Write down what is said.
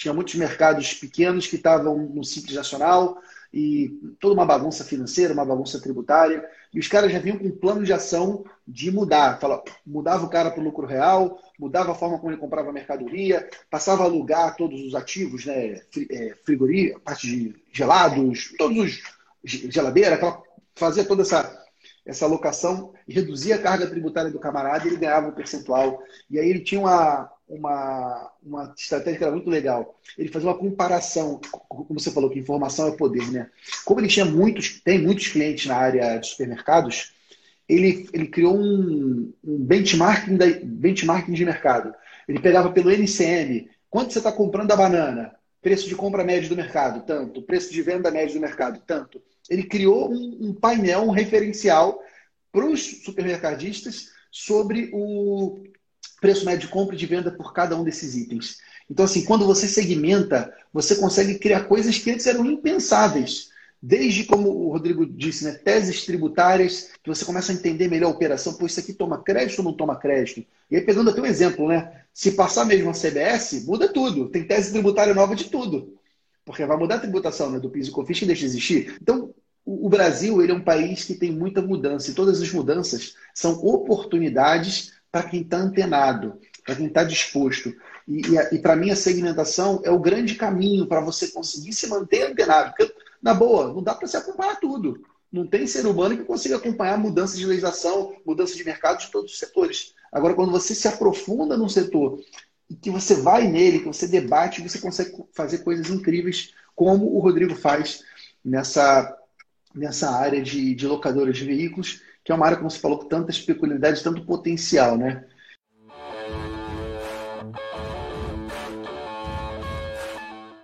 tinha muitos mercados pequenos que estavam no Simples Nacional e toda uma bagunça financeira, uma bagunça tributária. E os caras já vinham com um plano de ação de mudar. Fala, mudava o cara para o lucro real, mudava a forma como ele comprava mercadoria, passava a alugar todos os ativos, né? É, frigoria, parte de gelados, todos os geladeira, aquela, fazia toda essa essa alocação reduzia a carga tributária do camarada ele ganhava um percentual. E aí ele tinha uma, uma, uma estratégia que era muito legal. Ele fazia uma comparação, como você falou, que informação é poder, né? Como ele tinha muitos, tem muitos clientes na área de supermercados, ele, ele criou um, um benchmarking, da, benchmarking de mercado. Ele pegava pelo NCM, quanto você está comprando a banana? Preço de compra médio do mercado, tanto. Preço de venda médio do mercado, tanto ele criou um, um painel, um referencial para os supermercadistas sobre o preço médio de compra e de venda por cada um desses itens. Então, assim, quando você segmenta, você consegue criar coisas que antes eram impensáveis. Desde, como o Rodrigo disse, né, teses tributárias, que você começa a entender melhor a operação, pô, isso aqui toma crédito ou não toma crédito? E aí, pegando até um exemplo, né? Se passar mesmo a CBS, muda tudo. Tem tese tributária nova de tudo. Porque vai mudar a tributação né, do PIS e COFINS que deixa de existir. Então, o Brasil ele é um país que tem muita mudança e todas as mudanças são oportunidades para quem está antenado, para quem está disposto. E, e, e para mim a segmentação é o grande caminho para você conseguir se manter antenado. Porque, na boa, não dá para se acompanhar tudo. Não tem ser humano que consiga acompanhar mudança de legislação, mudança de mercado de todos os setores. Agora, quando você se aprofunda num setor e que você vai nele, que você debate, você consegue fazer coisas incríveis, como o Rodrigo faz nessa nessa área de, de locadora de veículos, que é uma área, como você falou, com tantas peculiaridades, tanto potencial, né?